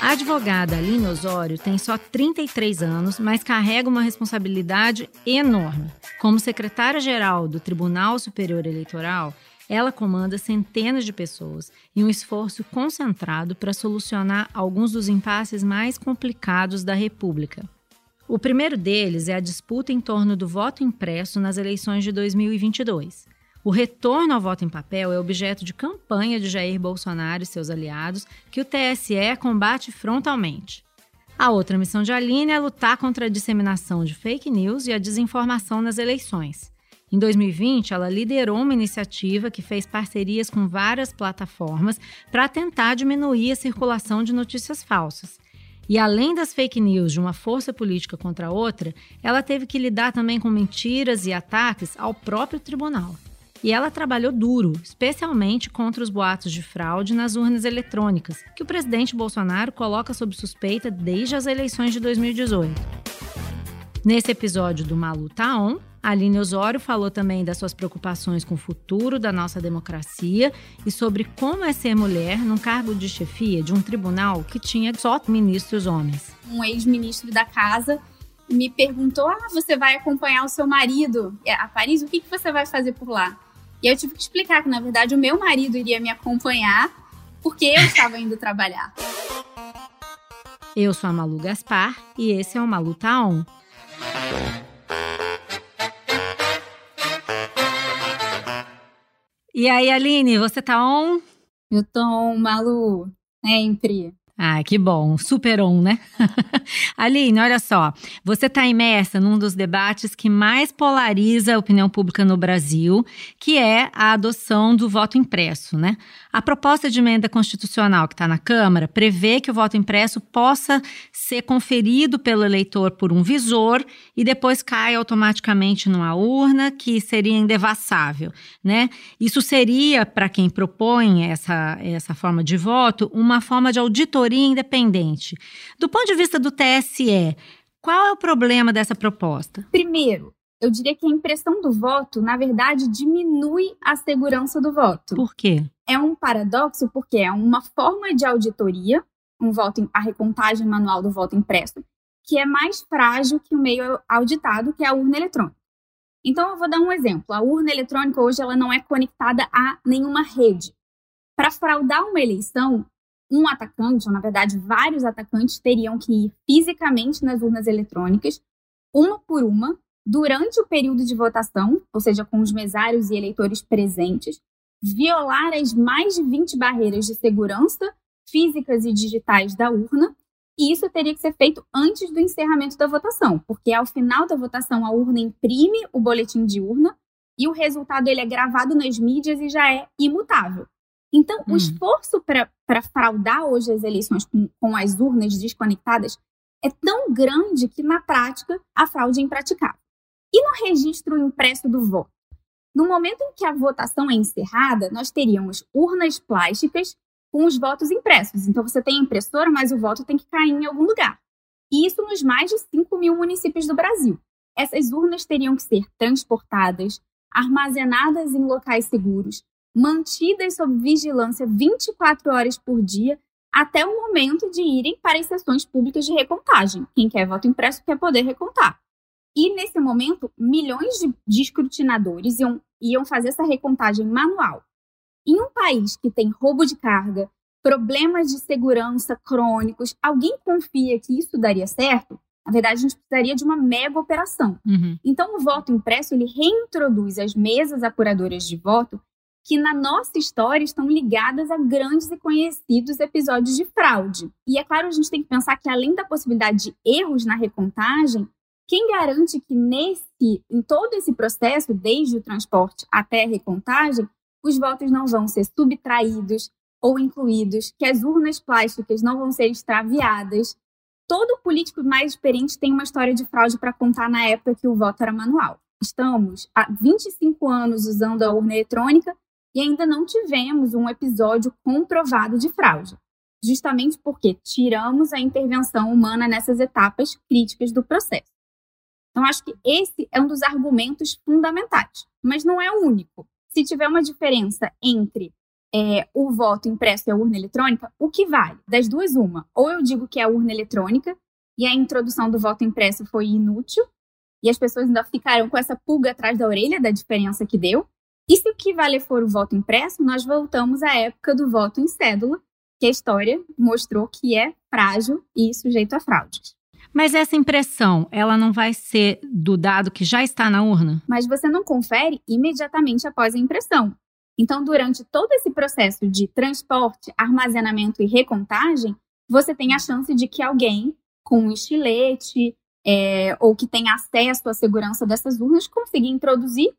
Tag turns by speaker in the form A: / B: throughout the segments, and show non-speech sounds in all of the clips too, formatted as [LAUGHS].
A: A advogada Aline Osório tem só 33 anos, mas carrega uma responsabilidade enorme. Como secretária-geral do Tribunal Superior Eleitoral, ela comanda centenas de pessoas em um esforço concentrado para solucionar alguns dos impasses mais complicados da República. O primeiro deles é a disputa em torno do voto impresso nas eleições de 2022. O retorno ao voto em papel é objeto de campanha de Jair Bolsonaro e seus aliados, que o TSE combate frontalmente. A outra missão de Aline é lutar contra a disseminação de fake news e a desinformação nas eleições. Em 2020, ela liderou uma iniciativa que fez parcerias com várias plataformas para tentar diminuir a circulação de notícias falsas. E além das fake news de uma força política contra outra, ela teve que lidar também com mentiras e ataques ao próprio tribunal. E ela trabalhou duro, especialmente contra os boatos de fraude nas urnas eletrônicas, que o presidente Bolsonaro coloca sob suspeita desde as eleições de 2018. Nesse episódio do Malu Taon, a Aline Osório falou também das suas preocupações com o futuro da nossa democracia e sobre como é ser mulher num cargo de chefia de um tribunal que tinha só ministros homens.
B: Um ex-ministro da casa me perguntou: Ah, você vai acompanhar o seu marido a Paris? O que, que você vai fazer por lá? E eu tive que explicar que, na verdade, o meu marido iria me acompanhar porque eu estava indo trabalhar.
A: Eu sou a Malu Gaspar e esse é o Malu Taon. E aí, Aline, você tá on?
B: Eu tô on, Malu. Sempre.
A: Ah, que bom, super on, né? [LAUGHS] Aline, olha só, você está imersa num dos debates que mais polariza a opinião pública no Brasil, que é a adoção do voto impresso, né? A proposta de emenda constitucional que está na Câmara prevê que o voto impresso possa ser conferido pelo eleitor por um visor e depois cai automaticamente numa urna, que seria indevassável, né? Isso seria, para quem propõe essa, essa forma de voto, uma forma de auditoria independente. Do ponto de vista do TSE, qual é o problema dessa proposta?
B: Primeiro, eu diria que a impressão do voto, na verdade, diminui a segurança do voto.
A: Por quê?
B: É um paradoxo porque é uma forma de auditoria, um voto, a recontagem manual do voto impresso, que é mais frágil que o meio auditado, que é a urna eletrônica. Então, eu vou dar um exemplo. A urna eletrônica hoje ela não é conectada a nenhuma rede. Para fraudar uma eleição, um atacante, ou na verdade vários atacantes, teriam que ir fisicamente nas urnas eletrônicas, uma por uma, durante o período de votação, ou seja, com os mesários e eleitores presentes, violar as mais de 20 barreiras de segurança físicas e digitais da urna, e isso teria que ser feito antes do encerramento da votação, porque ao final da votação a urna imprime o boletim de urna e o resultado ele é gravado nas mídias e já é imutável. Então, hum. o esforço para fraudar hoje as eleições com, com as urnas desconectadas é tão grande que, na prática, a fraude é impraticável. E no registro impresso do voto? No momento em que a votação é encerrada, nós teríamos urnas plásticas com os votos impressos. Então, você tem a impressora, mas o voto tem que cair em algum lugar. E isso nos mais de 5 mil municípios do Brasil. Essas urnas teriam que ser transportadas, armazenadas em locais seguros, mantidas sob vigilância 24 horas por dia até o momento de irem para as sessões públicas de recontagem. Quem quer voto impresso quer poder recontar. E nesse momento, milhões de, de escrutinadores iam, iam fazer essa recontagem manual. Em um país que tem roubo de carga, problemas de segurança crônicos, alguém confia que isso daria certo? Na verdade, a gente precisaria de uma mega operação. Uhum. Então, o voto impresso ele reintroduz as mesas apuradoras de voto que na nossa história estão ligadas a grandes e conhecidos episódios de fraude. E é claro, a gente tem que pensar que além da possibilidade de erros na recontagem, quem garante que nesse, em todo esse processo, desde o transporte até a recontagem, os votos não vão ser subtraídos ou incluídos, que as urnas plásticas não vão ser extraviadas? Todo político mais experiente tem uma história de fraude para contar na época que o voto era manual. Estamos há 25 anos usando a urna eletrônica e ainda não tivemos um episódio comprovado de fraude, justamente porque tiramos a intervenção humana nessas etapas críticas do processo. Então, acho que esse é um dos argumentos fundamentais, mas não é o único. Se tiver uma diferença entre é, o voto impresso e a urna eletrônica, o que vale? Das duas, uma. Ou eu digo que é a urna eletrônica e a introdução do voto impresso foi inútil, e as pessoas ainda ficaram com essa pulga atrás da orelha da diferença que deu. E se o que vale for o voto impresso, nós voltamos à época do voto em cédula, que a história mostrou que é frágil e sujeito a fraudes.
A: Mas essa impressão, ela não vai ser do dado que já está na urna?
B: Mas você não confere imediatamente após a impressão. Então, durante todo esse processo de transporte, armazenamento e recontagem, você tem a chance de que alguém com um estilete é, ou que tenha acesso à segurança dessas urnas consiga introduzir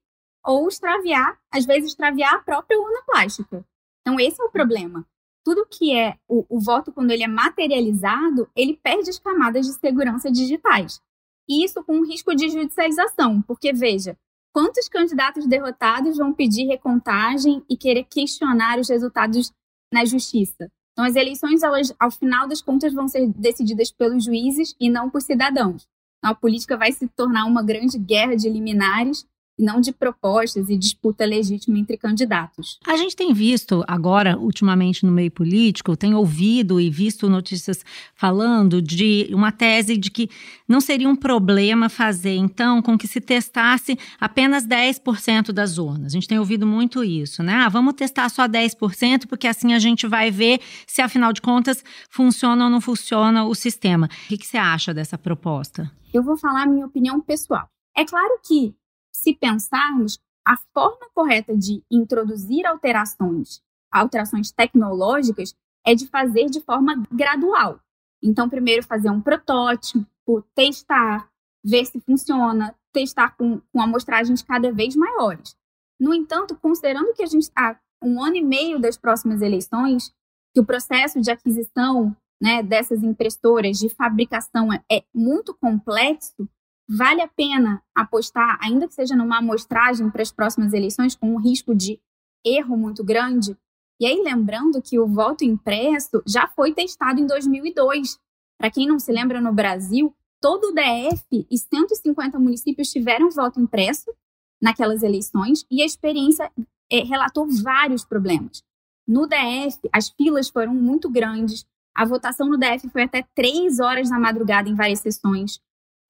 B: ou extraviar, às vezes extraviar a própria urna plástica. Então, esse é o problema. Tudo que é o, o voto, quando ele é materializado, ele perde as camadas de segurança digitais. E isso com um risco de judicialização, porque, veja, quantos candidatos derrotados vão pedir recontagem e querer questionar os resultados na justiça? Então, as eleições, elas, ao final das contas, vão ser decididas pelos juízes e não por cidadãos. Então, a política vai se tornar uma grande guerra de liminares não de propostas e disputa legítima entre candidatos.
A: A gente tem visto agora, ultimamente, no meio político, tem ouvido e visto notícias falando de uma tese de que não seria um problema fazer, então, com que se testasse apenas 10% das urnas. A gente tem ouvido muito isso, né? Ah, vamos testar só 10%, porque assim a gente vai ver se, afinal de contas, funciona ou não funciona o sistema. O que, que você acha dessa proposta?
B: Eu vou falar a minha opinião pessoal. É claro que se pensarmos, a forma correta de introduzir alterações, alterações tecnológicas, é de fazer de forma gradual. Então, primeiro fazer um protótipo, testar, ver se funciona, testar com, com amostragens cada vez maiores. No entanto, considerando que a gente está um ano e meio das próximas eleições, que o processo de aquisição né, dessas impressoras de fabricação é, é muito complexo, vale a pena apostar, ainda que seja numa amostragem para as próximas eleições, com um risco de erro muito grande? E aí, lembrando que o voto impresso já foi testado em 2002. Para quem não se lembra, no Brasil, todo o DF e 150 municípios tiveram voto impresso naquelas eleições e a experiência é, relatou vários problemas. No DF, as filas foram muito grandes, a votação no DF foi até três horas da madrugada em várias sessões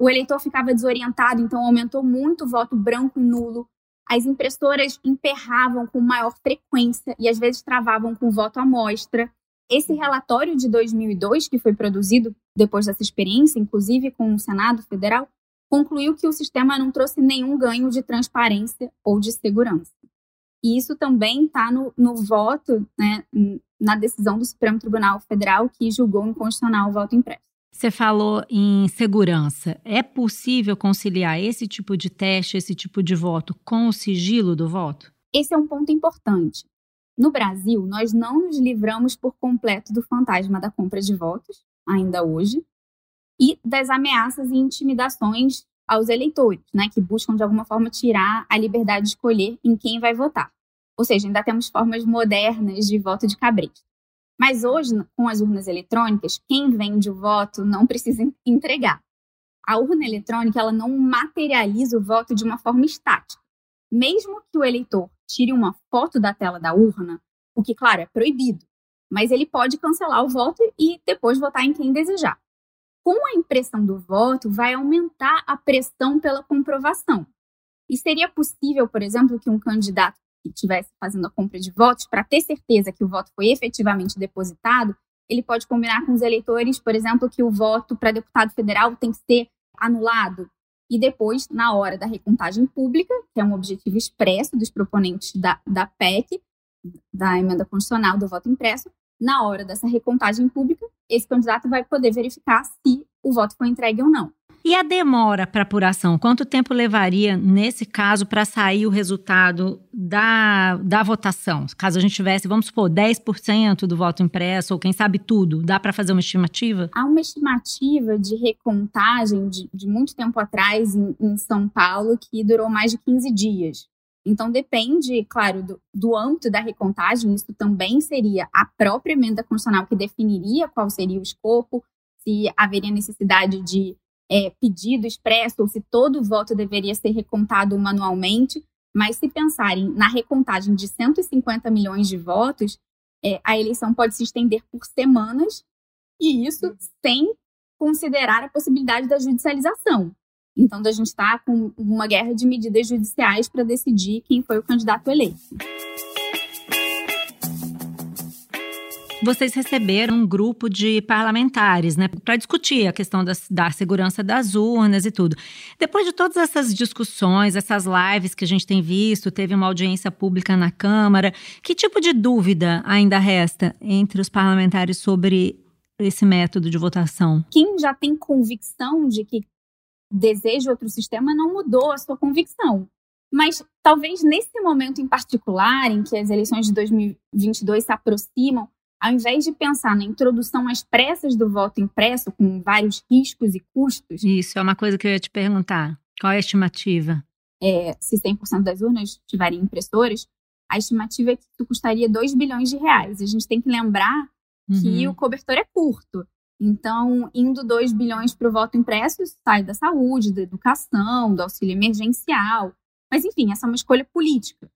B: o eleitor ficava desorientado, então aumentou muito o voto branco e nulo. As impressoras emperravam com maior frequência e às vezes travavam com voto à mostra. Esse relatório de 2002, que foi produzido depois dessa experiência, inclusive com o Senado Federal, concluiu que o sistema não trouxe nenhum ganho de transparência ou de segurança. E isso também está no, no voto, né, na decisão do Supremo Tribunal Federal que julgou inconstitucional o voto impresso.
A: Você falou em segurança. É possível conciliar esse tipo de teste, esse tipo de voto com o sigilo do voto?
B: Esse é um ponto importante. No Brasil, nós não nos livramos por completo do fantasma da compra de votos, ainda hoje, e das ameaças e intimidações aos eleitores, né, que buscam de alguma forma tirar a liberdade de escolher em quem vai votar. Ou seja, ainda temos formas modernas de voto de cabresto. Mas hoje, com as urnas eletrônicas, quem vende o voto não precisa entregar. A urna eletrônica ela não materializa o voto de uma forma estática. Mesmo que o eleitor tire uma foto da tela da urna, o que, claro, é proibido, mas ele pode cancelar o voto e depois votar em quem desejar. Com a impressão do voto, vai aumentar a pressão pela comprovação. E seria possível, por exemplo, que um candidato que estivesse fazendo a compra de votos, para ter certeza que o voto foi efetivamente depositado, ele pode combinar com os eleitores, por exemplo, que o voto para deputado federal tem que ser anulado. E depois, na hora da recontagem pública, que é um objetivo expresso dos proponentes da, da PEC, da emenda constitucional do voto impresso, na hora dessa recontagem pública, esse candidato vai poder verificar se o voto foi entregue ou não.
A: E a demora para apuração? Quanto tempo levaria, nesse caso, para sair o resultado da, da votação? Caso a gente tivesse, vamos supor, 10% do voto impresso, ou quem sabe tudo, dá para fazer uma estimativa?
B: Há uma estimativa de recontagem de, de muito tempo atrás em, em São Paulo que durou mais de 15 dias. Então, depende, claro, do, do, âmbito da recontagem, isso também seria a própria emenda constitucional que definiria qual seria o escopo, se haveria necessidade de é, pedido expresso ou se todo voto deveria ser recontado manualmente. Mas se pensarem na recontagem de 150 milhões de votos, é, a eleição pode se estender por semanas, e isso sem considerar a possibilidade da judicialização. Então, a gente está com uma guerra de medidas judiciais para decidir quem foi o candidato eleito.
A: Vocês receberam um grupo de parlamentares, né, para discutir a questão da, da, segurança das urnas e tudo. Depois de todas essas discussões, essas lives que a gente tem visto, teve uma audiência pública na Câmara, que tipo de dúvida ainda resta entre os parlamentares sobre esse método de votação?
B: Quem já tem convicção de que deseja outro sistema não mudou a sua convicção. Mas talvez nesse momento em particular, em que as eleições de 2022 se aproximam, ao invés de pensar na introdução às pressas do voto impresso, com vários riscos e custos.
A: Isso, é uma coisa que eu ia te perguntar. Qual é a estimativa?
B: É, se 100% das urnas tiverem impressoras, a estimativa é que isso custaria 2 bilhões de reais. A gente tem que lembrar uhum. que o cobertor é curto. Então, indo 2 bilhões para o voto impresso, sai da saúde, da educação, do auxílio emergencial. Mas, enfim, essa é uma escolha política.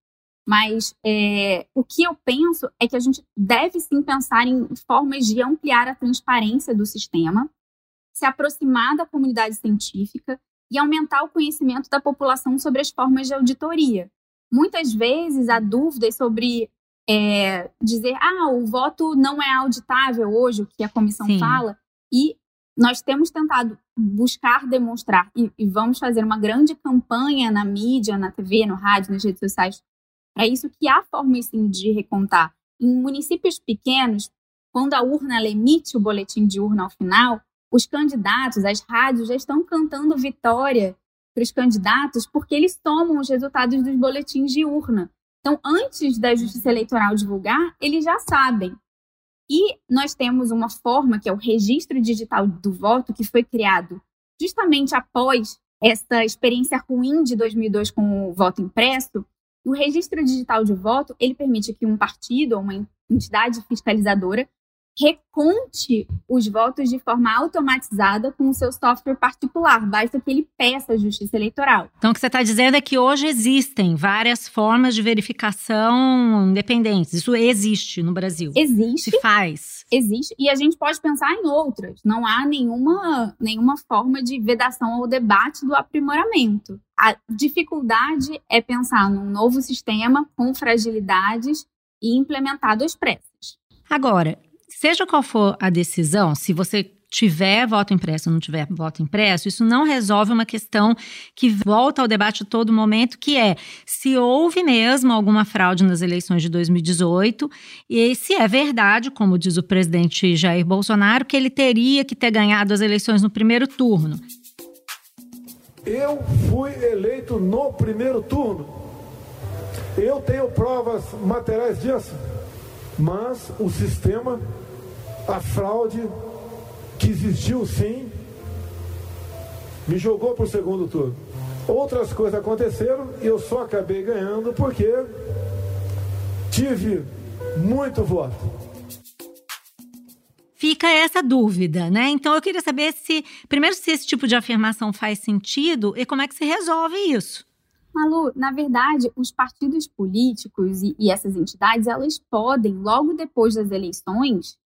B: Mas é, o que eu penso é que a gente deve sim pensar em formas de ampliar a transparência do sistema, se aproximar da comunidade científica e aumentar o conhecimento da população sobre as formas de auditoria. Muitas vezes há dúvidas sobre é, dizer, ah, o voto não é auditável hoje, o que a comissão sim. fala, e nós temos tentado buscar demonstrar, e, e vamos fazer uma grande campanha na mídia, na TV, no rádio, nas redes sociais, é isso que há formas sim de recontar. Em municípios pequenos, quando a urna emite o boletim de urna ao final, os candidatos, as rádios já estão cantando vitória para os candidatos porque eles tomam os resultados dos boletins de urna. Então, antes da Justiça Eleitoral divulgar, eles já sabem. E nós temos uma forma, que é o registro digital do voto, que foi criado justamente após essa experiência ruim de 2002 com o voto impresso, o registro digital de voto, ele permite que um partido ou uma entidade fiscalizadora reconte os votos de forma automatizada com o seu software particular. Basta que ele peça a Justiça Eleitoral.
A: Então, o que você está dizendo é que hoje existem várias formas de verificação independentes. Isso existe no Brasil.
B: Existe.
A: Se faz.
B: Existe. E a gente pode pensar em outras. Não há nenhuma, nenhuma forma de vedação ao debate do aprimoramento. A dificuldade é pensar num novo sistema com fragilidades e implementado às pressas.
A: Agora, Seja qual for a decisão, se você tiver voto impresso ou não tiver voto impresso, isso não resolve uma questão que volta ao debate a todo momento, que é se houve mesmo alguma fraude nas eleições de 2018 e se é verdade, como diz o presidente Jair Bolsonaro, que ele teria que ter ganhado as eleições no primeiro turno.
C: Eu fui eleito no primeiro turno. Eu tenho provas materiais disso, mas o sistema a fraude que existiu sim, me jogou para o segundo turno. Outras coisas aconteceram e eu só acabei ganhando porque tive muito voto.
A: Fica essa dúvida, né? Então eu queria saber se, primeiro, se esse tipo de afirmação faz sentido e como é que se resolve isso.
B: Malu, na verdade, os partidos políticos e, e essas entidades, elas podem, logo depois das eleições,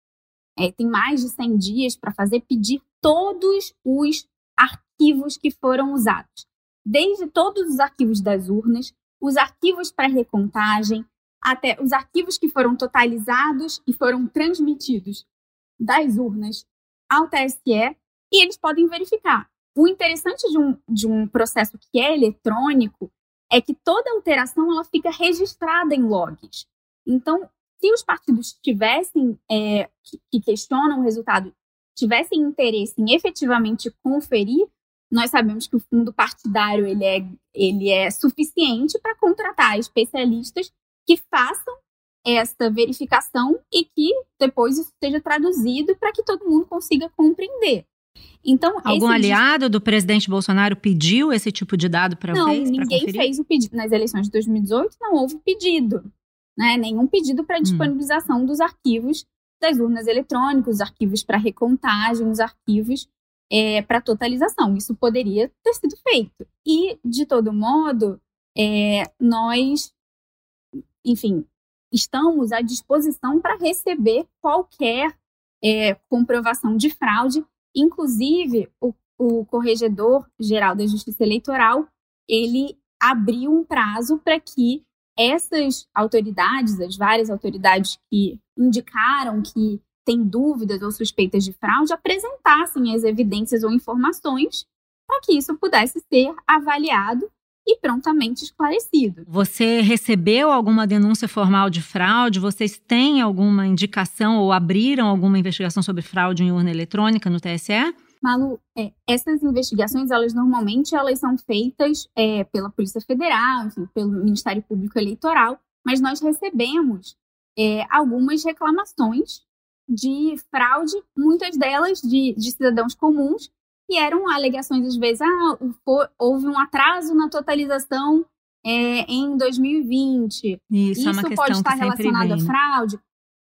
B: é, tem mais de 100 dias para fazer, pedir todos os arquivos que foram usados. Desde todos os arquivos das urnas, os arquivos para recontagem, até os arquivos que foram totalizados e foram transmitidos das urnas ao TSE, e eles podem verificar. O interessante de um, de um processo que é eletrônico é que toda alteração ela fica registrada em logs. Então, se os partidos tivessem, é, que, que questionam o resultado, tivessem interesse em efetivamente conferir, nós sabemos que o fundo partidário ele é, ele é suficiente para contratar especialistas que façam esta verificação e que depois isso seja traduzido para que todo mundo consiga compreender.
A: Então, algum aliado do presidente Bolsonaro pediu esse tipo de dado para
B: vocês? Não, ninguém fez o pedido nas eleições de 2018, não houve pedido né, nenhum pedido para hum. disponibilização hum. dos arquivos das urnas eletrônicas, os arquivos para recontagem, os arquivos é, para totalização. Isso poderia ter sido feito. E, de todo modo, é, nós, enfim, estamos à disposição para receber qualquer é, comprovação de fraude, inclusive o, o Corregedor Geral da Justiça Eleitoral, ele abriu um prazo para que essas autoridades, as várias autoridades que indicaram que têm dúvidas ou suspeitas de fraude, apresentassem as evidências ou informações para que isso pudesse ser avaliado e prontamente esclarecido.
A: Você recebeu alguma denúncia formal de fraude? Vocês têm alguma indicação ou abriram alguma investigação sobre fraude em urna eletrônica no TSE?
B: Malu, é, essas investigações, elas normalmente elas são feitas é, pela Polícia Federal, enfim, pelo Ministério Público Eleitoral, mas nós recebemos é, algumas reclamações de fraude, muitas delas de, de cidadãos comuns, e eram alegações, às vezes, ah, houve um atraso na totalização é, em 2020.
A: Isso,
B: Isso
A: é
B: pode estar relacionado
A: vem.
B: à fraude.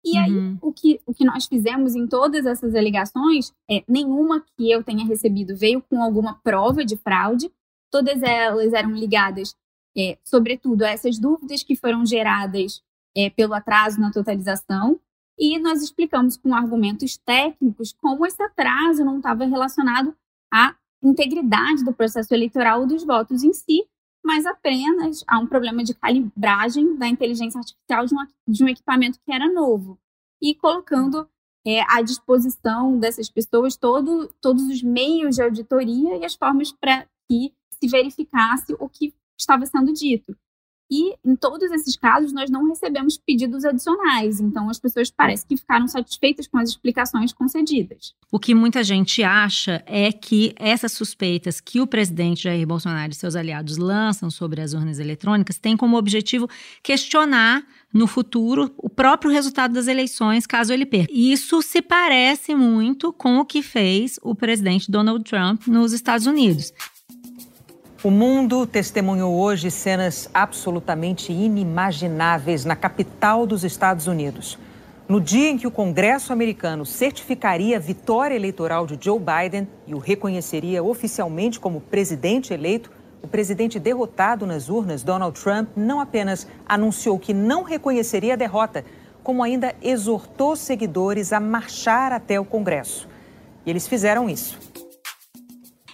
B: E aí,
A: uhum.
B: o que, o que nós fizemos em todas essas alegações, é, nenhuma que eu tenha recebido veio com alguma prova de fraude, todas elas eram ligadas, é, sobretudo, a essas dúvidas que foram geradas é, pelo atraso na totalização, e nós explicamos com argumentos técnicos como esse atraso não estava relacionado à integridade do processo eleitoral ou dos votos em si, mas apenas há um problema de calibragem da inteligência artificial de um, de um equipamento que era novo. E colocando é, à disposição dessas pessoas todo, todos os meios de auditoria e as formas para que se verificasse o que estava sendo dito. E em todos esses casos, nós não recebemos pedidos adicionais. Então, as pessoas parecem que ficaram satisfeitas com as explicações concedidas.
A: O que muita gente acha é que essas suspeitas que o presidente Jair Bolsonaro e seus aliados lançam sobre as urnas eletrônicas têm como objetivo questionar no futuro o próprio resultado das eleições, caso ele perca. Isso se parece muito com o que fez o presidente Donald Trump nos Estados Unidos.
D: O mundo testemunhou hoje cenas absolutamente inimagináveis na capital dos Estados Unidos. No dia em que o Congresso americano certificaria a vitória eleitoral de Joe Biden e o reconheceria oficialmente como presidente eleito, o presidente derrotado nas urnas, Donald Trump, não apenas anunciou que não reconheceria a derrota, como ainda exortou seguidores a marchar até o Congresso. E eles fizeram isso.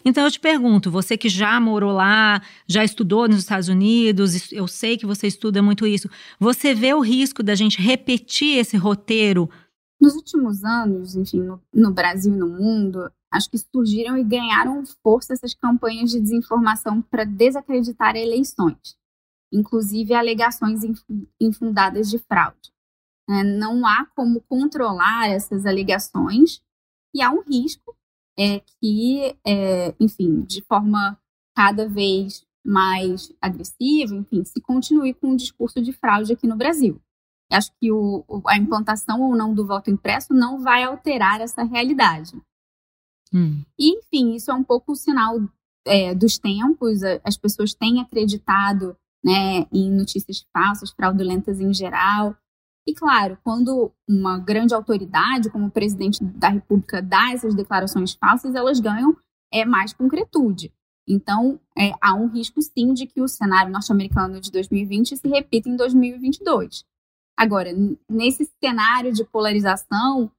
A: Então eu te pergunto, você que já morou lá, já estudou nos Estados Unidos, eu sei que você estuda muito isso, você vê o risco da gente repetir esse roteiro?
B: Nos últimos anos, enfim, no, no Brasil e no mundo, acho que surgiram e ganharam força essas campanhas de desinformação para desacreditar eleições, inclusive alegações infundadas de fraude. É, não há como controlar essas alegações e há um risco é que, é, enfim, de forma cada vez mais agressiva, enfim, se continue com o discurso de fraude aqui no Brasil. Acho que o, a implantação ou não do voto impresso não vai alterar essa realidade.
A: Hum.
B: E, enfim, isso é um pouco o sinal é, dos tempos. As pessoas têm acreditado né, em notícias falsas, fraudulentas em geral. E, claro, quando uma grande autoridade, como o presidente da República, dá essas declarações falsas, elas ganham é, mais concretude. Então, é, há um risco, sim, de que o cenário norte-americano de 2020 se repita em 2022. Agora, nesse cenário de polarização,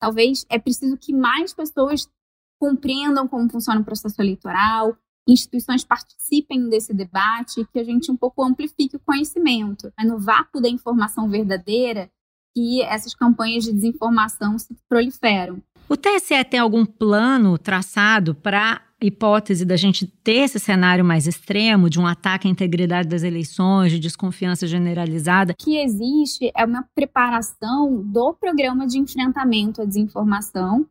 B: talvez é preciso que mais pessoas compreendam como funciona o processo eleitoral, instituições participem desse debate, que a gente um pouco amplifique o conhecimento. É no vácuo da informação verdadeira que essas campanhas de desinformação se proliferam.
A: O TSE tem algum plano traçado para hipótese da gente ter esse cenário mais extremo de um ataque à integridade das eleições, de desconfiança generalizada?
B: O que existe é uma preparação do programa de enfrentamento à desinformação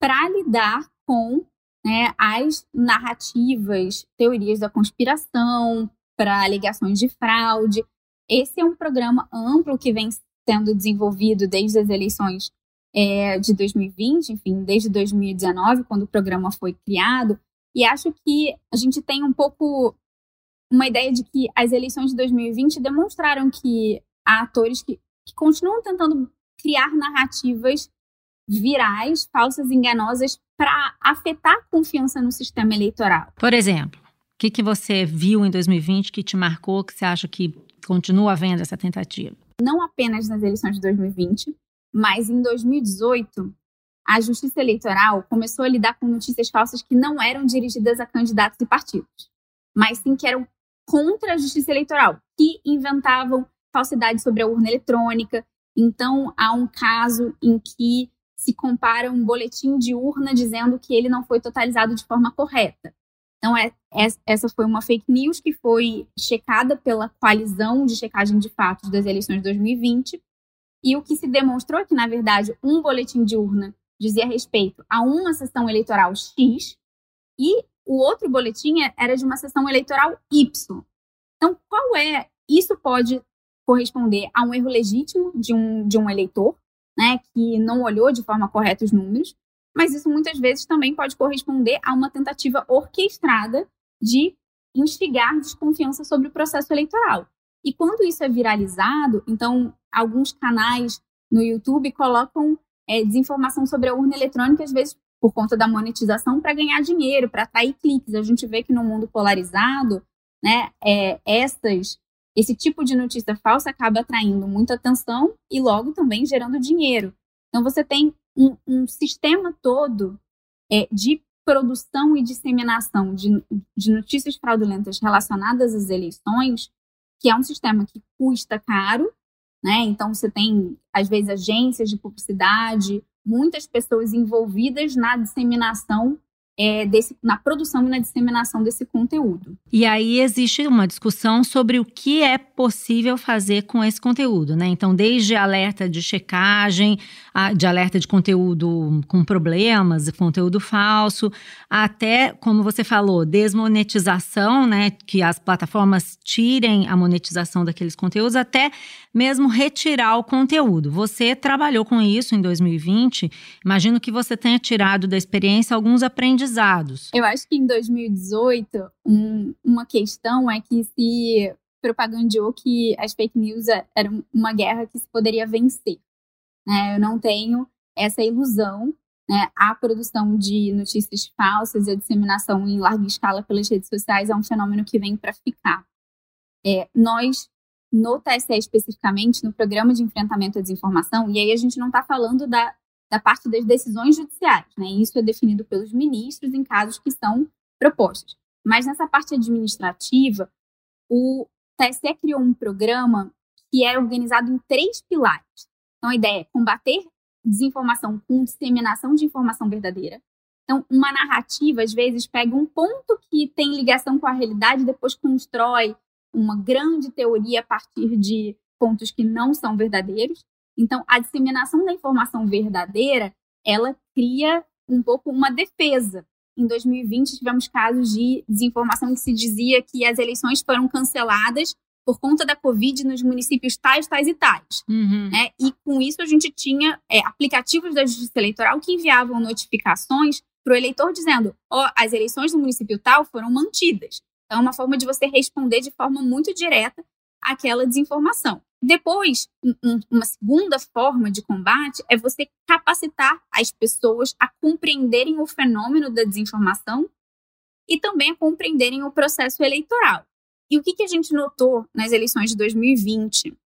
B: para lidar com né, as narrativas, teorias da conspiração, para alegações de fraude. Esse é um programa amplo que vem sendo desenvolvido desde as eleições é, de 2020, enfim, desde 2019, quando o programa foi criado. E acho que a gente tem um pouco uma ideia de que as eleições de 2020 demonstraram que há atores que, que continuam tentando criar narrativas virais, falsas, enganosas, para afetar a confiança no sistema eleitoral.
A: Por exemplo? O que, que você viu em 2020 que te marcou, que você acha que continua havendo essa tentativa?
B: Não apenas nas eleições de 2020, mas em 2018, a Justiça Eleitoral começou a lidar com notícias falsas que não eram dirigidas a candidatos e partidos, mas sim que eram contra a Justiça Eleitoral, que inventavam falsidades sobre a urna eletrônica. Então, há um caso em que se compara um boletim de urna dizendo que ele não foi totalizado de forma correta. Então, é, é, essa foi uma fake news que foi checada pela coalizão de checagem de fatos das eleições de 2020. E o que se demonstrou é que, na verdade, um boletim de urna dizia respeito a uma sessão eleitoral X e o outro boletim era de uma sessão eleitoral Y. Então, qual é? Isso pode corresponder a um erro legítimo de um, de um eleitor, né, que não olhou de forma correta os números, mas isso muitas vezes também pode corresponder a uma tentativa orquestrada de instigar desconfiança sobre o processo eleitoral. E quando isso é viralizado, então alguns canais no YouTube colocam é, desinformação sobre a urna eletrônica, às vezes por conta da monetização, para ganhar dinheiro, para atrair cliques. A gente vê que no mundo polarizado, né, é, essas, esse tipo de notícia falsa acaba atraindo muita atenção e logo também gerando dinheiro. Então você tem um, um sistema todo é, de produção e disseminação de, de notícias fraudulentas relacionadas às eleições, que é um sistema que custa caro, né? Então você tem às vezes agências de publicidade, muitas pessoas envolvidas na disseminação é, desse, na produção e na disseminação desse conteúdo.
A: E aí existe uma discussão sobre o que é possível fazer com esse conteúdo, né? Então, desde alerta de checagem, de alerta de conteúdo com problemas, conteúdo falso, até, como você falou, desmonetização, né? Que as plataformas tirem a monetização daqueles conteúdos, até mesmo retirar o conteúdo. Você trabalhou com isso em 2020. Imagino que você tenha tirado da experiência alguns aprendizados.
B: Eu acho que em 2018, um, uma questão é que se propagandeou que as fake news é, era uma guerra que se poderia vencer. Né? Eu não tenho essa ilusão. Né? A produção de notícias falsas e a disseminação em larga escala pelas redes sociais é um fenômeno que vem para ficar. É, nós no TSE especificamente, no programa de enfrentamento à desinformação, e aí a gente não está falando da, da parte das decisões judiciais, né? Isso é definido pelos ministros em casos que são propostos. Mas nessa parte administrativa, o TSE criou um programa que é organizado em três pilares. Então, a ideia é combater desinformação com disseminação de informação verdadeira. Então, uma narrativa, às vezes, pega um ponto que tem ligação com a realidade e depois constrói uma grande teoria a partir de pontos que não são verdadeiros. Então, a disseminação da informação verdadeira, ela cria um pouco uma defesa. Em 2020, tivemos casos de desinformação que se dizia que as eleições foram canceladas por conta da Covid nos municípios tais, tais e tais. Uhum. Né? E com isso a gente tinha é, aplicativos da Justiça Eleitoral que enviavam notificações para o eleitor dizendo: ó, oh, as eleições do município tal foram mantidas. Então, é uma forma de você responder de forma muito direta àquela desinformação. Depois, uma segunda forma de combate é você capacitar as pessoas a compreenderem o fenômeno da desinformação e também a compreenderem o processo eleitoral. E o que, a gente notou nas eleições de 2020?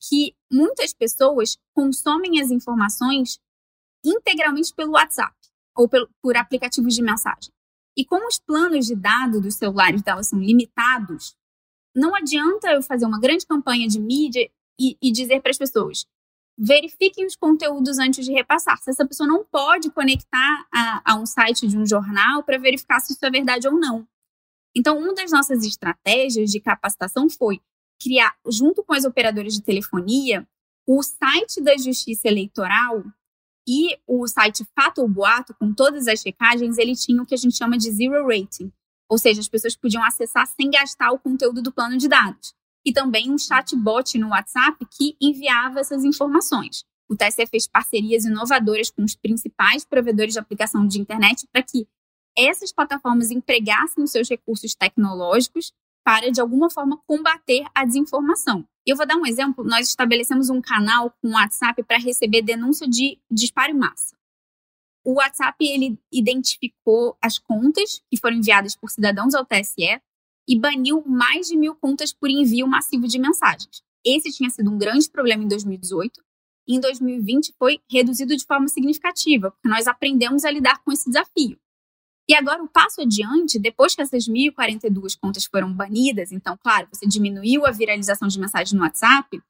B: Que muitas pessoas consomem as informações integralmente pelo WhatsApp ou por aplicativos de mensagem. E como os planos de dados dos celulares delas são limitados, não adianta eu fazer uma grande campanha de mídia e, e dizer para as pessoas: verifiquem os conteúdos antes de repassar. Se essa pessoa não pode conectar a, a um site de um jornal para verificar se isso é verdade ou não. Então, uma das nossas estratégias de capacitação foi criar, junto com as operadoras de telefonia, o site da Justiça Eleitoral e o site Fato ou Boato, com todas as checagens, ele tinha o que a gente chama de zero rating. Ou seja, as pessoas podiam acessar sem gastar o conteúdo do plano de dados. E também um chatbot no WhatsApp que enviava essas informações. O TSE fez parcerias inovadoras com os principais provedores de aplicação de internet para que essas plataformas empregassem os seus recursos tecnológicos para, de alguma forma, combater a desinformação. Eu vou dar um exemplo. Nós estabelecemos um canal com WhatsApp para receber denúncia de disparo massa. O WhatsApp ele identificou as contas que foram enviadas por cidadãos ao TSE e baniu mais de mil contas por envio massivo de mensagens. Esse tinha sido um grande problema em 2018. E em 2020 foi reduzido de forma significativa, porque nós aprendemos a lidar com esse desafio. E agora o passo adiante, depois que essas 1.042 contas foram banidas, então, claro, você diminuiu a viralização de mensagens no WhatsApp,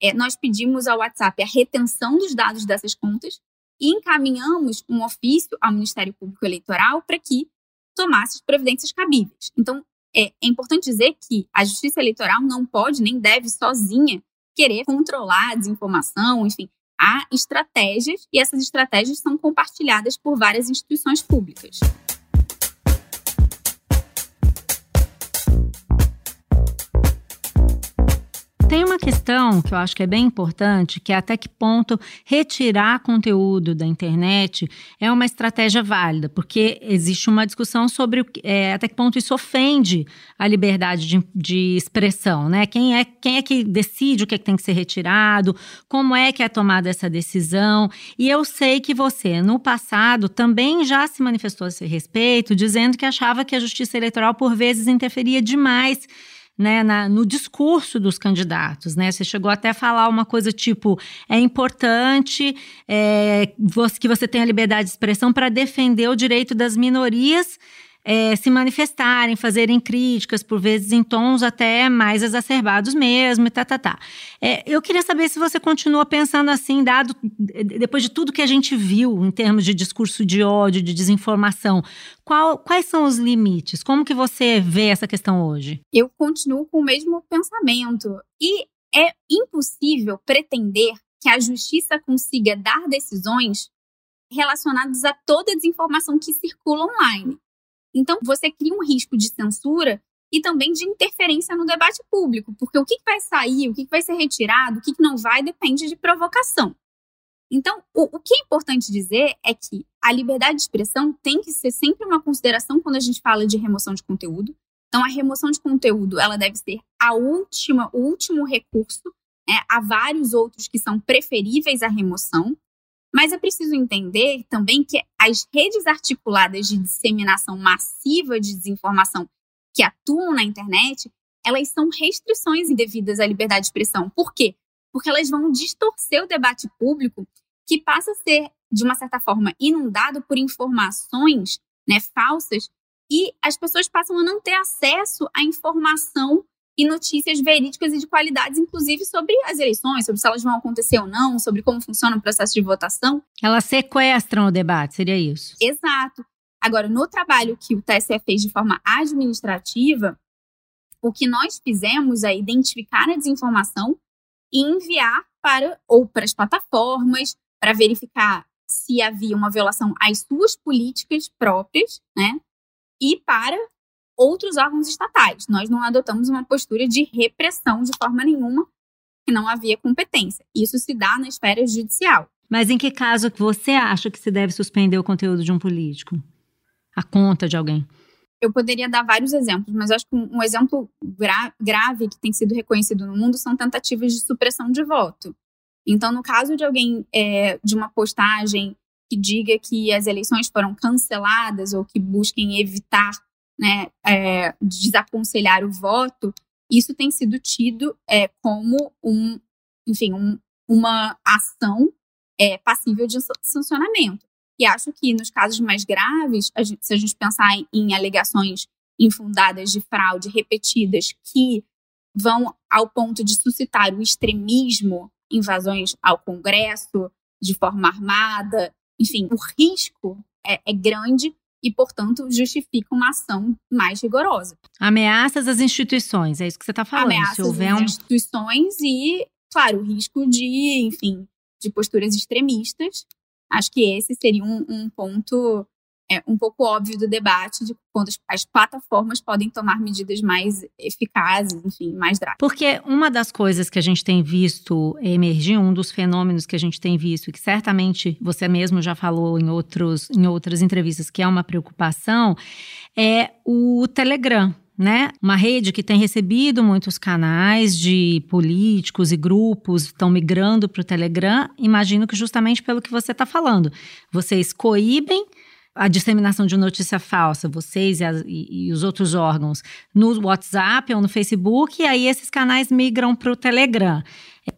B: é, nós pedimos ao WhatsApp a retenção dos dados dessas contas e encaminhamos um ofício ao Ministério Público Eleitoral para que tomasse as providências cabíveis. Então, é, é importante dizer que a Justiça Eleitoral não pode nem deve sozinha querer controlar a desinformação, enfim, há estratégias e essas estratégias são compartilhadas por várias instituições públicas.
A: Tem uma questão que eu acho que é bem importante, que é até que ponto retirar conteúdo da internet é uma estratégia válida, porque existe uma discussão sobre é, até que ponto isso ofende a liberdade de, de, expressão, né? Quem é, quem é que decide o que, é que tem que ser retirado, como é que é tomada essa decisão. E eu sei que você, no passado, também já se manifestou a esse respeito, dizendo que achava que a justiça eleitoral, por vezes, interferia demais né, na, no discurso dos candidatos, né? Você chegou até a falar uma coisa tipo: é importante é, que você tenha liberdade de expressão para defender o direito das minorias é, se manifestarem, fazerem críticas, por vezes em tons até mais exacerbados mesmo, e tá, tá, tá. É, eu queria saber se você continua pensando assim, dado depois de tudo que a gente viu em termos de discurso de ódio, de desinformação, qual, quais são os limites? Como que você vê essa questão hoje?
B: Eu continuo com o mesmo pensamento. E é impossível pretender que a justiça consiga dar decisões relacionadas a toda a desinformação que circula online. Então, você cria um risco de censura e também de interferência no debate público, porque o que vai sair, o que vai ser retirado, o que não vai, depende de provocação. Então, o, o que é importante dizer é que a liberdade de expressão tem que ser sempre uma consideração quando a gente fala de remoção de conteúdo. Então, a remoção de conteúdo ela deve ser a última, o último recurso. Né? Há vários outros que são preferíveis à remoção, mas é preciso entender também que as redes articuladas de disseminação massiva de desinformação que atuam na internet, elas são restrições indevidas à liberdade de expressão. Por quê? Porque elas vão distorcer o debate público, que passa a ser, de uma certa forma, inundado por informações né, falsas, e as pessoas passam a não ter acesso à informação e notícias verídicas e de qualidades, inclusive sobre as eleições, sobre se elas vão acontecer ou não, sobre como funciona o processo de votação.
A: Elas sequestram o debate, seria isso?
B: Exato. Agora, no trabalho que o TSE fez de forma administrativa, o que nós fizemos é identificar a desinformação e enviar para ou para as plataformas para verificar se havia uma violação às suas políticas próprias, né? E para outros órgãos estatais. Nós não adotamos uma postura de repressão de forma nenhuma, que não havia competência. Isso se dá na esfera judicial.
A: Mas em que caso você acha que se deve suspender o conteúdo de um político? A conta de alguém?
B: Eu poderia dar vários exemplos, mas acho que um exemplo gra grave que tem sido reconhecido no mundo são tentativas de supressão de voto. Então, no caso de alguém é, de uma postagem que diga que as eleições foram canceladas ou que busquem evitar né, é, desaconselhar o voto, isso tem sido tido é, como um, enfim, um, uma ação é, passível de sancionamento. E acho que nos casos mais graves, a gente, se a gente pensar em, em alegações infundadas de fraude repetidas que vão ao ponto de suscitar o extremismo, invasões ao Congresso de forma armada, enfim, o risco é, é grande e, portanto, justifica uma ação mais rigorosa.
A: Ameaças às instituições, é isso que você está falando.
B: Ameaças às um... instituições e, claro, o risco de, enfim, de posturas extremistas. Acho que esse seria um, um ponto é um pouco óbvio do debate de quando as plataformas podem tomar medidas mais eficazes, enfim, mais drásticas.
A: Porque uma das coisas que a gente tem visto emergir, um dos fenômenos que a gente tem visto, e que certamente você mesmo já falou em, outros, em outras entrevistas, que é uma preocupação, é o Telegram. né? Uma rede que tem recebido muitos canais de políticos e grupos estão migrando para o Telegram. Imagino que justamente pelo que você está falando, vocês coíbem a disseminação de notícia falsa, vocês e, as, e, e, os outros órgãos, no WhatsApp ou no Facebook, e aí esses canais migram para o Telegram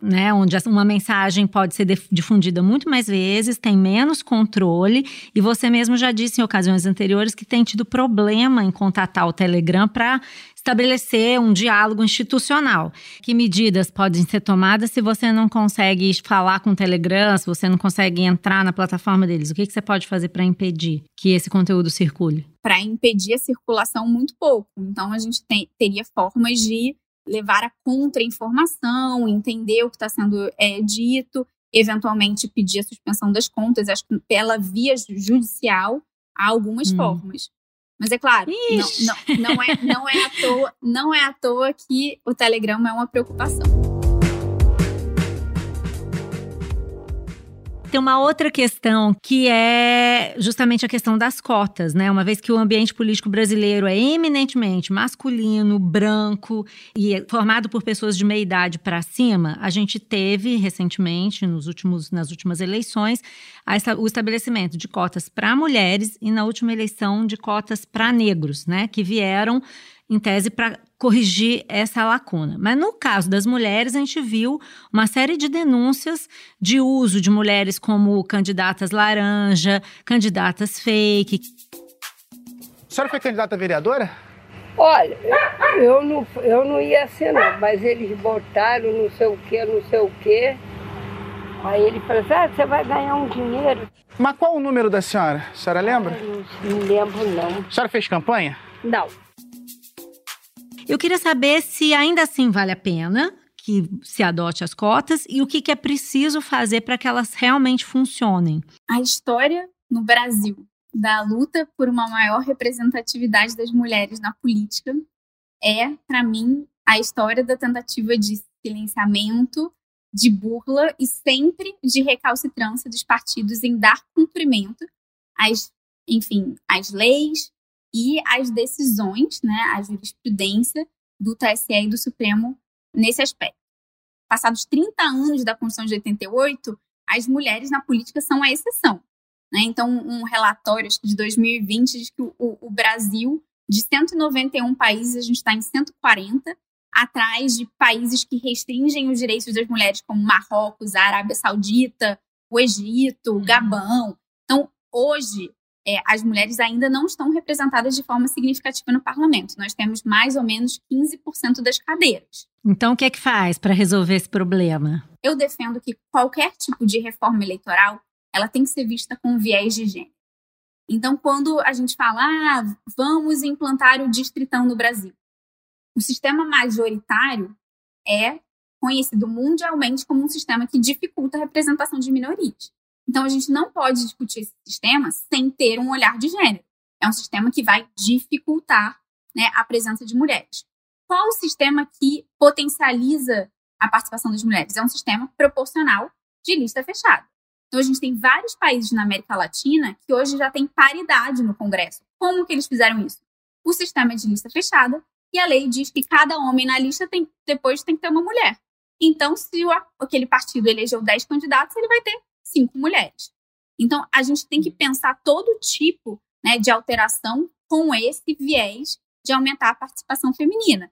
A: né, onde uma mensagem pode ser difundida muito mais vezes, tem menos controle, e você mesmo já disse em ocasiões anteriores que tem tido problema em contatar o Telegram para estabelecer um diálogo institucional. Que medidas podem ser tomadas se você não consegue falar com o Telegram, se você não consegue entrar na plataforma deles? O que, que você pode fazer para impedir que esse conteúdo circule?
B: Para impedir a circulação, muito pouco. Então, a gente tem, teria formas de levar a contra-informação, entender o que está sendo é, dito, eventualmente pedir a suspensão das contas, acho que pela via judicial há algumas hum. formas. Mas é claro, não, não, não, é, não, é à toa, não é à toa que o Telegram é uma preocupação.
A: Tem uma outra questão que é justamente a questão das cotas, né? Uma vez que o ambiente político brasileiro é eminentemente masculino, branco e é formado por pessoas de meia idade para cima, a gente teve recentemente, nos últimos, nas últimas eleições, o estabelecimento de cotas para mulheres e na última eleição de cotas para negros, né? Que vieram em tese, para corrigir essa lacuna. Mas no caso das mulheres, a gente viu uma série de denúncias de uso de mulheres como candidatas laranja, candidatas fake.
E: A senhora foi candidata a vereadora?
F: Olha, eu não, eu não ia ser não, mas eles botaram não sei o que, não sei o que. Aí ele falou assim, ah, você vai ganhar um dinheiro.
E: Mas qual o número da senhora? A senhora lembra?
F: não, não lembro não.
E: A senhora fez campanha?
F: Não.
A: Eu queria saber se ainda assim vale a pena que se adote as cotas e o que, que é preciso fazer para que elas realmente funcionem.
B: A história no Brasil da luta por uma maior representatividade das mulheres na política é, para mim, a história da tentativa de silenciamento, de burla e sempre de recalcitrância dos partidos em dar cumprimento às, enfim, às leis, e as decisões, né, a jurisprudência do TSE e do Supremo nesse aspecto. Passados 30 anos da Constituição de 88, as mulheres na política são a exceção. Né? Então, um relatório de 2020 diz que o, o Brasil, de 191 países, a gente está em 140, atrás de países que restringem os direitos das mulheres, como Marrocos, a Arábia Saudita, o Egito, o uhum. Gabão. Então, hoje, é, as mulheres ainda não estão representadas de forma significativa no parlamento. Nós temos mais ou menos 15% das cadeiras.
A: Então, o que é que faz para resolver esse problema?
B: Eu defendo que qualquer tipo de reforma eleitoral ela tem que ser vista com viés de gênero. Então, quando a gente fala, ah, vamos implantar o distritão no Brasil, o sistema majoritário é conhecido mundialmente como um sistema que dificulta a representação de minorias. Então, a gente não pode discutir esse sistema sem ter um olhar de gênero. É um sistema que vai dificultar né, a presença de mulheres. Qual o sistema que potencializa a participação das mulheres? É um sistema proporcional de lista fechada. Então, a gente tem vários países na América Latina que hoje já tem paridade no Congresso. Como que eles fizeram isso? O sistema é de lista fechada e a lei diz que cada homem na lista tem, depois tem que ter uma mulher. Então, se o, aquele partido elegeu 10 candidatos, ele vai ter cinco mulheres. Então, a gente tem que pensar todo tipo né, de alteração com esse viés de aumentar a participação feminina.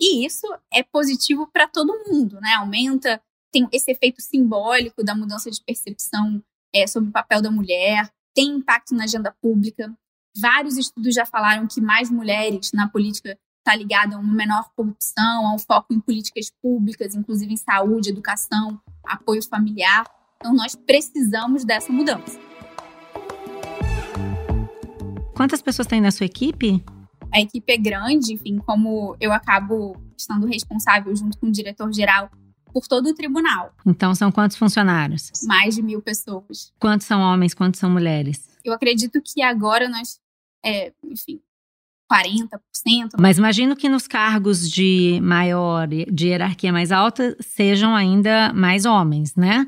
B: E isso é positivo para todo mundo, né? Aumenta, tem esse efeito simbólico da mudança de percepção é, sobre o papel da mulher, tem impacto na agenda pública. Vários estudos já falaram que mais mulheres na política está ligada a uma menor corrupção, a um foco em políticas públicas, inclusive em saúde, educação, apoio familiar. Então, nós precisamos dessa mudança.
A: Quantas pessoas tem na sua equipe?
B: A equipe é grande, enfim, como eu acabo estando responsável junto com o diretor-geral por todo o tribunal.
A: Então, são quantos funcionários?
B: Mais de mil pessoas.
A: Quantos são homens, quantos são mulheres?
B: Eu acredito que agora nós, é, enfim, 40%.
A: Mas imagino que nos cargos de maior, de hierarquia mais alta, sejam ainda mais homens, né?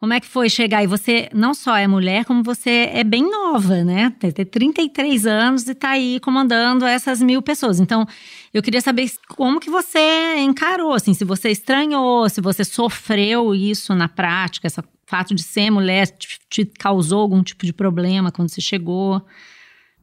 A: Como é que foi chegar? E você não só é mulher, como você é bem nova, né? Tem 33 anos e tá aí comandando essas mil pessoas. Então, eu queria saber como que você encarou, assim, se você estranhou, se você sofreu isso na prática, esse fato de ser mulher te, te causou algum tipo de problema quando você chegou.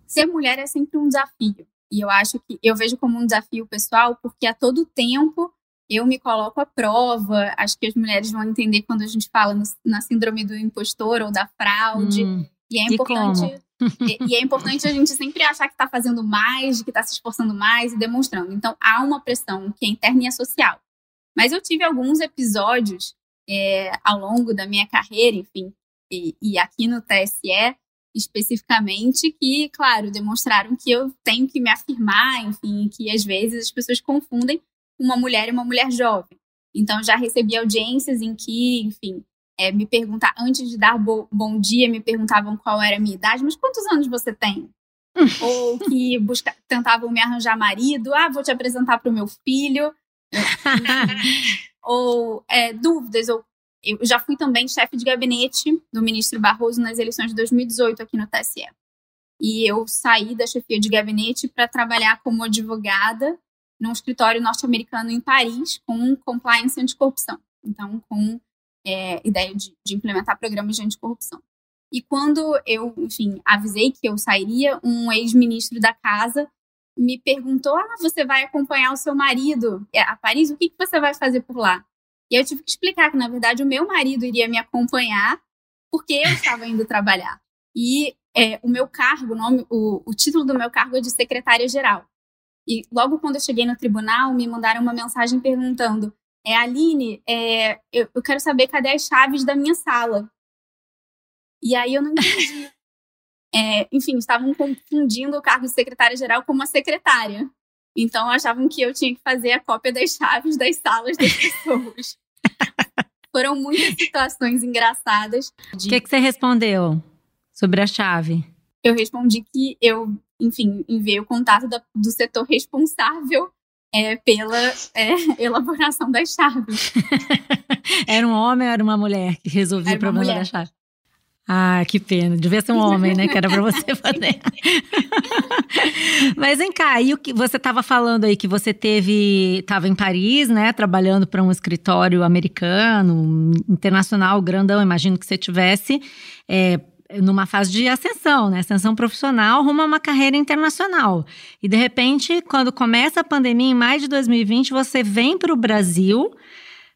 B: Ser mulher é sempre um desafio. E eu acho que eu vejo como um desafio pessoal, porque a todo tempo eu me coloco à prova. Acho que as mulheres vão entender quando a gente fala no, na síndrome do impostor ou da fraude. Hum, e é importante. E, e, é importante a gente sempre achar que está fazendo mais, que está se esforçando mais e demonstrando. Então, há uma pressão que é interna e é social. Mas eu tive alguns episódios é, ao longo da minha carreira, enfim, e, e aqui no TSE, especificamente, que, claro, demonstraram que eu tenho que me afirmar, enfim, que às vezes as pessoas confundem uma mulher e uma mulher jovem. Então, já recebi audiências em que, enfim, é, me perguntar, antes de dar bo bom dia, me perguntavam qual era a minha idade, mas quantos anos você tem? [LAUGHS] ou que busca, tentavam me arranjar marido, ah, vou te apresentar para o meu filho. [LAUGHS] ou é, dúvidas, ou eu já fui também chefe de gabinete do ministro Barroso nas eleições de 2018 aqui no TSE. E eu saí da chefia de gabinete para trabalhar como advogada num escritório norte-americano em Paris com compliance anticorrupção. Então, com é, ideia de, de, implementar programas de anticorrupção. E quando eu, enfim, avisei que eu sairia, um ex-ministro da casa me perguntou: Ah, você vai acompanhar o seu marido a Paris? O que, que você vai fazer por lá? E eu tive que explicar que, na verdade, o meu marido iria me acompanhar porque eu estava indo trabalhar. E é, o meu cargo, o, nome, o, o título do meu cargo é de secretária-geral. E logo quando eu cheguei no tribunal, me mandaram uma mensagem perguntando: é, Aline, é, eu, eu quero saber cadê as chaves da minha sala. E aí eu não entendi. [LAUGHS] É, enfim, estavam confundindo o cargo de secretária-geral com uma secretária. Então achavam que eu tinha que fazer a cópia das chaves das salas das pessoas. [LAUGHS] Foram muitas situações engraçadas.
A: O de... que, que você respondeu sobre a chave?
B: Eu respondi que eu enfim, enviei o contato da, do setor responsável é, pela é, [LAUGHS] elaboração das chaves. [LAUGHS]
A: era um homem ou era uma mulher que resolvia o problema da chave? Ah, que pena. Devia ser um homem, né? Que era para você [LAUGHS] fazer. Mas vem cá, e o que você estava falando aí que você teve, estava em Paris, né? Trabalhando para um escritório americano, internacional, grandão. Imagino que você tivesse é, numa fase de ascensão, né? Ascensão profissional rumo a uma carreira internacional. E de repente, quando começa a pandemia, em maio de 2020, você vem para o Brasil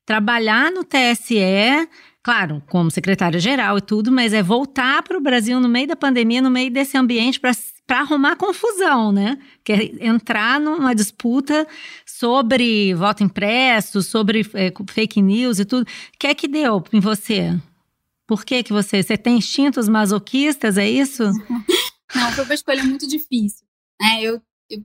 A: trabalhar no TSE, claro, como secretária-geral e tudo, mas é voltar para o Brasil no meio da pandemia, no meio desse ambiente para arrumar confusão, né? Que é entrar numa disputa sobre voto impresso, sobre é, fake news e tudo. O que é que deu em você? Por que que você, você tem instintos masoquistas, é isso? [LAUGHS]
B: Não, foi uma escolha muito difícil. É, eu, eu,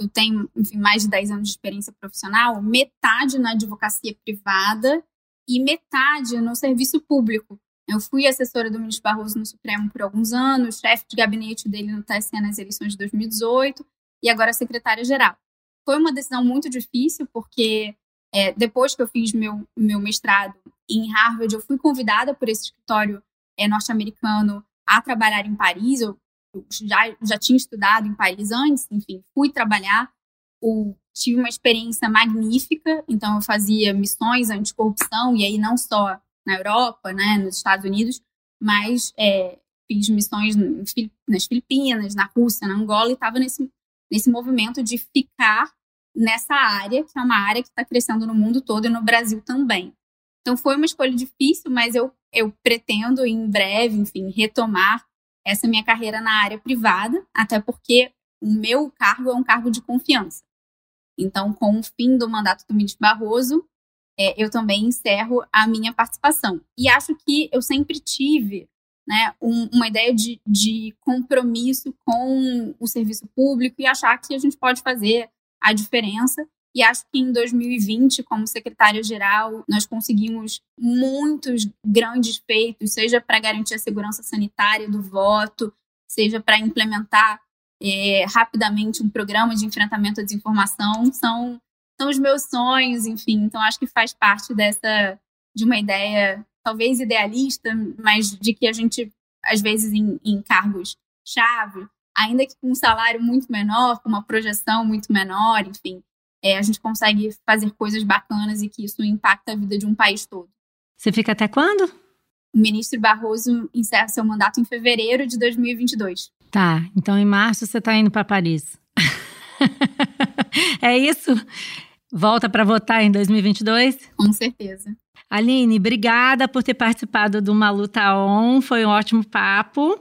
B: eu tenho, enfim, mais de 10 anos de experiência profissional, metade na advocacia privada e metade no serviço público. Eu fui assessora do ministro Barroso no Supremo por alguns anos, chefe de gabinete dele no TSE nas eleições de 2018 e agora secretária-geral. Foi uma decisão muito difícil, porque é, depois que eu fiz meu, meu mestrado em Harvard, eu fui convidada por esse escritório é, norte-americano a trabalhar em Paris. Eu, eu, já, já tinha estudado em Paris antes, enfim, fui trabalhar. O, tive uma experiência magnífica, então eu fazia missões anticorrupção, e aí não só na Europa, né, nos Estados Unidos, mas é, fiz missões nas Filipinas, na Rússia, na Angola, e estava nesse, nesse movimento de ficar nessa área, que é uma área que está crescendo no mundo todo e no Brasil também. Então foi uma escolha difícil, mas eu, eu pretendo em breve, enfim, retomar essa minha carreira na área privada, até porque o meu cargo é um cargo de confiança. Então, com o fim do mandato do ministro Barroso, é, eu também encerro a minha participação. E acho que eu sempre tive né, um, uma ideia de, de compromisso com o serviço público e achar que a gente pode fazer a diferença. E acho que em 2020, como secretária-geral, nós conseguimos muitos grandes feitos, seja para garantir a segurança sanitária do voto, seja para implementar é, rapidamente um programa de enfrentamento à desinformação. São, são os meus sonhos, enfim. Então, acho que faz parte dessa de uma ideia talvez idealista, mas de que a gente, às vezes, em, em cargos-chave, ainda que com um salário muito menor, com uma projeção muito menor, enfim, é, a gente consegue fazer coisas bacanas e que isso impacta a vida de um país todo.
A: Você fica até quando?
B: O ministro Barroso encerra seu mandato em fevereiro de 2022.
A: Tá, então em março você está indo para Paris. [LAUGHS] é isso? Volta para votar em 2022?
B: Com certeza.
A: Aline, obrigada por ter participado do Maluta On. Foi um ótimo papo.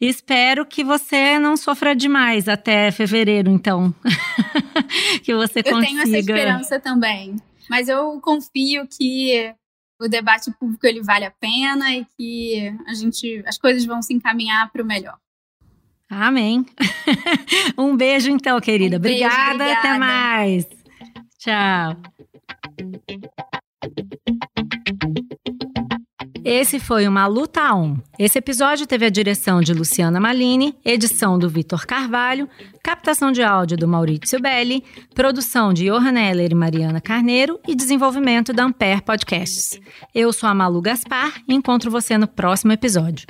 A: Espero que você não sofra demais até fevereiro, então. [LAUGHS] que você consiga.
B: Eu tenho essa esperança também. Mas eu confio que o debate público ele vale a pena e que a gente, as coisas vão se encaminhar para o melhor.
A: Amém. [LAUGHS] um beijo então, querida.
B: Um beijo,
A: obrigada,
B: obrigada.
A: até mais. Tchau. Esse foi uma Luta On. Esse episódio teve a direção de Luciana Malini, edição do Vitor Carvalho, captação de áudio do Maurício Belli, produção de Johan Heller e Mariana Carneiro e desenvolvimento da Ampere Podcasts. Eu sou a Malu Gaspar e encontro você no próximo episódio.